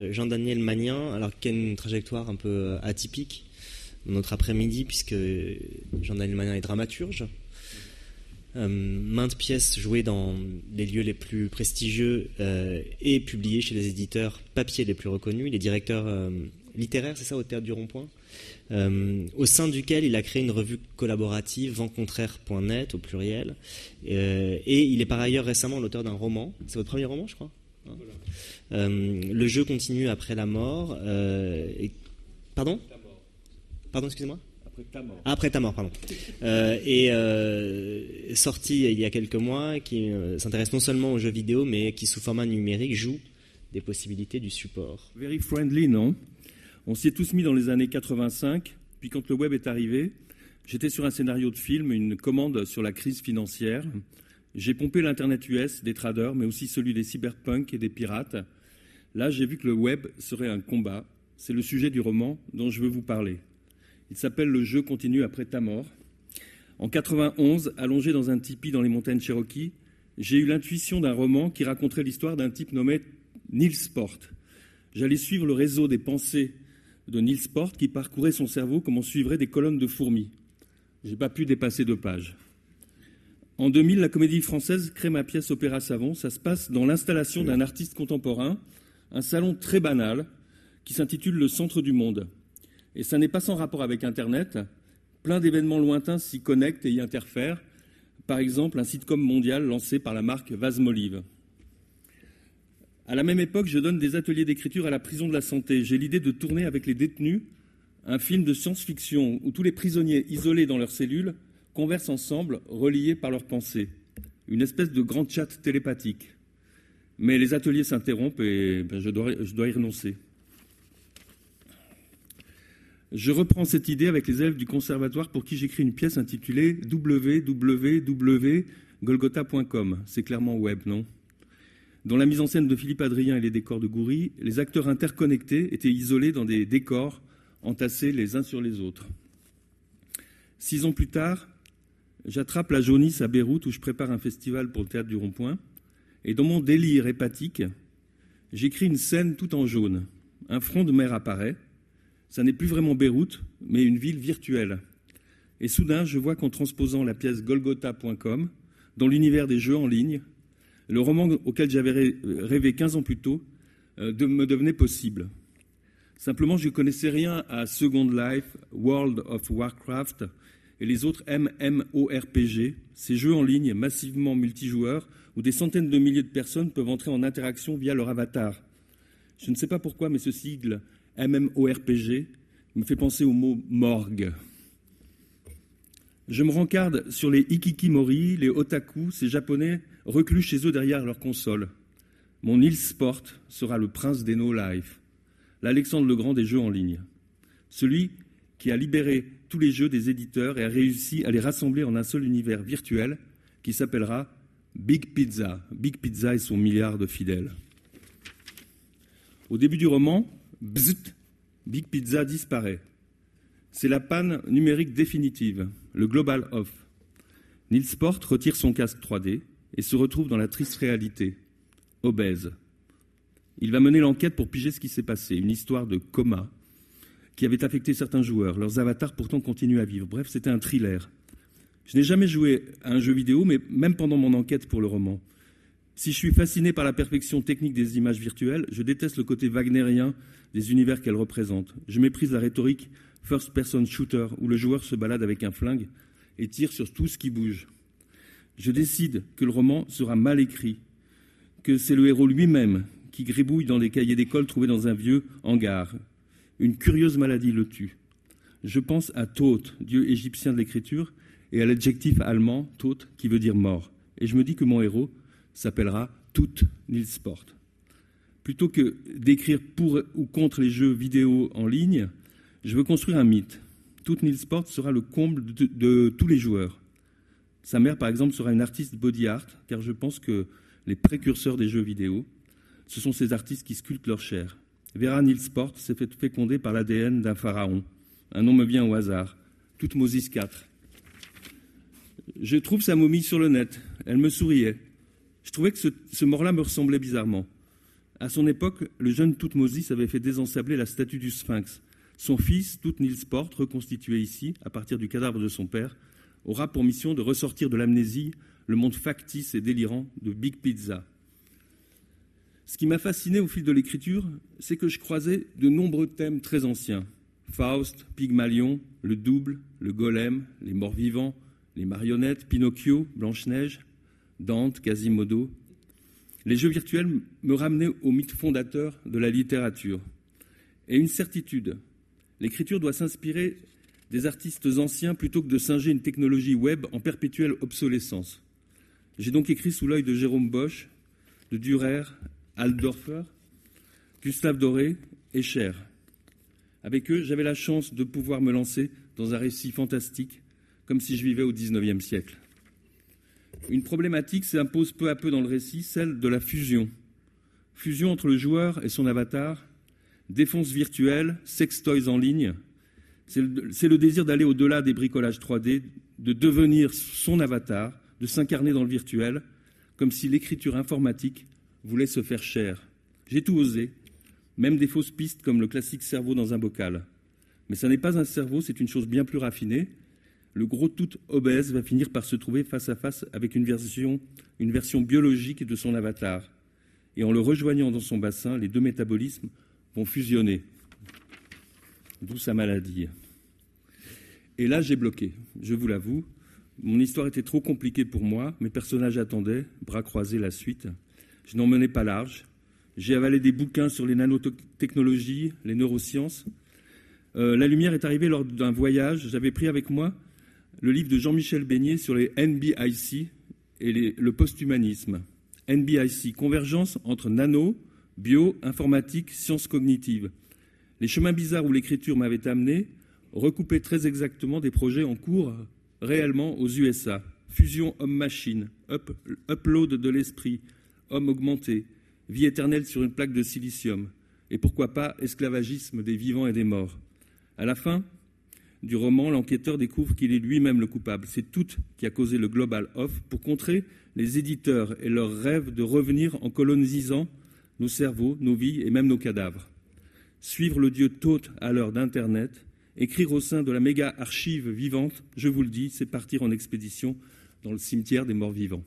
Jean-Daniel Magnin, alors qui a une trajectoire un peu atypique dans notre après-midi, puisque Jean-Daniel Magnin est dramaturge. Euh, maintes pièces jouées dans les lieux les plus prestigieux euh, et publiées chez les éditeurs papier les plus reconnus. Il est directeur euh, littéraire, c'est ça, au Théâtre du Rond-Point, au sein duquel il a créé une revue collaborative, ventcontraire.net au pluriel. et il est par ailleurs récemment l'auteur d'un roman. C'est votre premier roman, je crois? euh, le jeu continue après la mort. Euh, pardon? Pardon, excusez-moi? Après ta mort. Après ta mort, pardon. Euh, et sorti il y a quelques mois, qui s'intéresse non seulement aux jeux vidéo, mais qui sous format numérique joue des possibilités du support. Very friendly, non? On s'y est tous mis dans les années 85, puis quand le web est arrivé, j'étais sur un scénario de film, une commande sur la crise financière. J'ai pompé l'Internet US des traders, mais aussi celui des cyberpunks et des pirates. Là, j'ai vu que le web serait un combat. C'est le sujet du roman dont je veux vous parler. Il s'appelle Le jeu continue après ta mort. En 91, allongé dans un tipi dans les montagnes Cherokee, j'ai eu l'intuition d'un roman qui raconterait l'histoire d'un type nommé Niels Sport. J'allais suivre le réseau des pensées de Niels Sport qui parcourait son cerveau comme on suivrait des colonnes de fourmis. J'ai pas pu dépasser deux pages. En 2000, la Comédie Française crée ma pièce Opéra Savon. Ça se passe dans l'installation d'un artiste contemporain, un salon très banal qui s'intitule Le Centre du Monde. Et ça n'est pas sans rapport avec Internet. Plein d'événements lointains s'y connectent et y interfèrent. Par exemple, un sitcom mondial lancé par la marque Vasmolive. À la même époque, je donne des ateliers d'écriture à la prison de la santé. J'ai l'idée de tourner avec les détenus un film de science-fiction où tous les prisonniers isolés dans leurs cellules conversent ensemble, reliés par leurs pensées. Une espèce de grand chat télépathique. Mais les ateliers s'interrompent et ben, je, dois, je dois y renoncer. Je reprends cette idée avec les élèves du conservatoire pour qui j'écris une pièce intitulée www.golgotha.com. C'est clairement web, non? Dans la mise en scène de Philippe Adrien et les décors de Goury, les acteurs interconnectés étaient isolés dans des décors entassés les uns sur les autres. Six ans plus tard, J'attrape la jaunisse à Beyrouth où je prépare un festival pour le théâtre du Rond-Point. Et dans mon délire hépatique, j'écris une scène tout en jaune. Un front de mer apparaît. Ça n'est plus vraiment Beyrouth, mais une ville virtuelle. Et soudain, je vois qu'en transposant la pièce Golgotha.com dans l'univers des jeux en ligne, le roman auquel j'avais rêvé 15 ans plus tôt euh, me devenait possible. Simplement, je ne connaissais rien à Second Life, World of Warcraft et les autres MMORPG, ces jeux en ligne massivement multijoueurs où des centaines de milliers de personnes peuvent entrer en interaction via leur avatar. Je ne sais pas pourquoi, mais ce sigle MMORPG me fait penser au mot morgue. Je me rencarde sur les ikikimori, les otaku, ces japonais reclus chez eux derrière leur console. Mon île Sport sera le prince des no life, l'Alexandre le Grand des jeux en ligne. Celui qui a libéré tous les jeux des éditeurs et a réussi à les rassembler en un seul univers virtuel qui s'appellera Big Pizza. Big Pizza et son milliard de fidèles. Au début du roman, Big Pizza disparaît. C'est la panne numérique définitive, le global off. Nils Sport retire son casque 3D et se retrouve dans la triste réalité, obèse. Il va mener l'enquête pour piger ce qui s'est passé, une histoire de coma, qui avait affecté certains joueurs. Leurs avatars pourtant continuent à vivre. Bref, c'était un thriller. Je n'ai jamais joué à un jeu vidéo, mais même pendant mon enquête pour le roman. Si je suis fasciné par la perfection technique des images virtuelles, je déteste le côté wagnérien des univers qu'elles représentent. Je méprise la rhétorique first-person shooter où le joueur se balade avec un flingue et tire sur tout ce qui bouge. Je décide que le roman sera mal écrit, que c'est le héros lui-même qui gribouille dans les cahiers d'école trouvés dans un vieux hangar, une curieuse maladie le tue. Je pense à Thoth, dieu égyptien de l'écriture, et à l'adjectif allemand Thoth, qui veut dire mort. Et je me dis que mon héros s'appellera Tout Nilsport. Plutôt que d'écrire pour ou contre les jeux vidéo en ligne, je veux construire un mythe. Tout Nilsport sera le comble de tous les joueurs. Sa mère, par exemple, sera une artiste body art, car je pense que les précurseurs des jeux vidéo, ce sont ces artistes qui sculptent leur chair. Vera Nilsport s'est fait féconder par l'ADN d'un pharaon. Un nom me vient au hasard. Toutmosis IV. Je trouve sa momie sur le net. Elle me souriait. Je trouvais que ce, mort-là me ressemblait bizarrement. À son époque, le jeune Toutmoses avait fait désensabler la statue du Sphinx. Son fils, Tout Nilsport, reconstitué ici, à partir du cadavre de son père, aura pour mission de ressortir de l'amnésie le monde factice et délirant de Big Pizza. Ce qui m'a fasciné au fil de l'écriture, c'est que je croisais de nombreux thèmes très anciens. Faust, Pygmalion, le double, le golem, les morts vivants, les marionnettes, Pinocchio, Blanche-Neige, Dante, Quasimodo. Les jeux virtuels me ramenaient au mythe fondateur de la littérature. Et une certitude, l'écriture doit s'inspirer des artistes anciens plutôt que de singer une technologie web en perpétuelle obsolescence. J'ai donc écrit sous l'œil de Jérôme Bosch, de Dürer, Aldorfer, Gustave Doré et Cher. Avec eux, j'avais la chance de pouvoir me lancer dans un récit fantastique, comme si je vivais au XIXe siècle. Une problématique s'impose peu à peu dans le récit, celle de la fusion. Fusion entre le joueur et son avatar, défense virtuelle, sex toys en ligne. C'est le, le, désir d'aller au-delà des bricolages 3D, de devenir son avatar, de s'incarner dans le virtuel, comme si l'écriture informatique voulait se faire chair. J'ai tout osé, même des fausses pistes comme le classique cerveau dans un bocal. Mais ça n'est pas un cerveau, c'est une chose bien plus raffinée. Le gros tout obèse va finir par se trouver face à face avec une version, une version biologique de son avatar. Et en le rejoignant dans son bassin, les deux métabolismes vont fusionner. D'où sa maladie. Et là, j'ai bloqué, je vous l'avoue. Mon histoire était trop compliquée pour moi, mes personnages attendaient, bras croisés, la suite. Je n'en menais pas large. J'ai avalé des bouquins sur les nanotechnologies, les neurosciences. Euh, la lumière est arrivée lors d'un voyage. J'avais pris avec moi le livre de Jean-Michel Beignet sur les NBIC et le post-humanisme. NBIC, convergence entre nano, bio, informatique, sciences cognitives. Les chemins bizarres où l'écriture m'avait amené recoupaient très exactement des projets en cours réellement aux USA. Fusion homme-machine, upload de l'esprit, homme augmenté, vie éternelle sur une plaque de silicium, et pourquoi pas esclavagisme des vivants et des morts. À la fin du roman, l'enquêteur découvre qu'il est lui-même le coupable. C'est tout qui a causé le Global Off pour contrer les éditeurs et leurs rêves de revenir en colonisant nos cerveaux, nos vies et même nos cadavres. Suivre le dieu Thoth à l'heure d'Internet, écrire au sein de la méga archive vivante, je vous le dis, c'est partir en expédition dans le cimetière des morts vivants.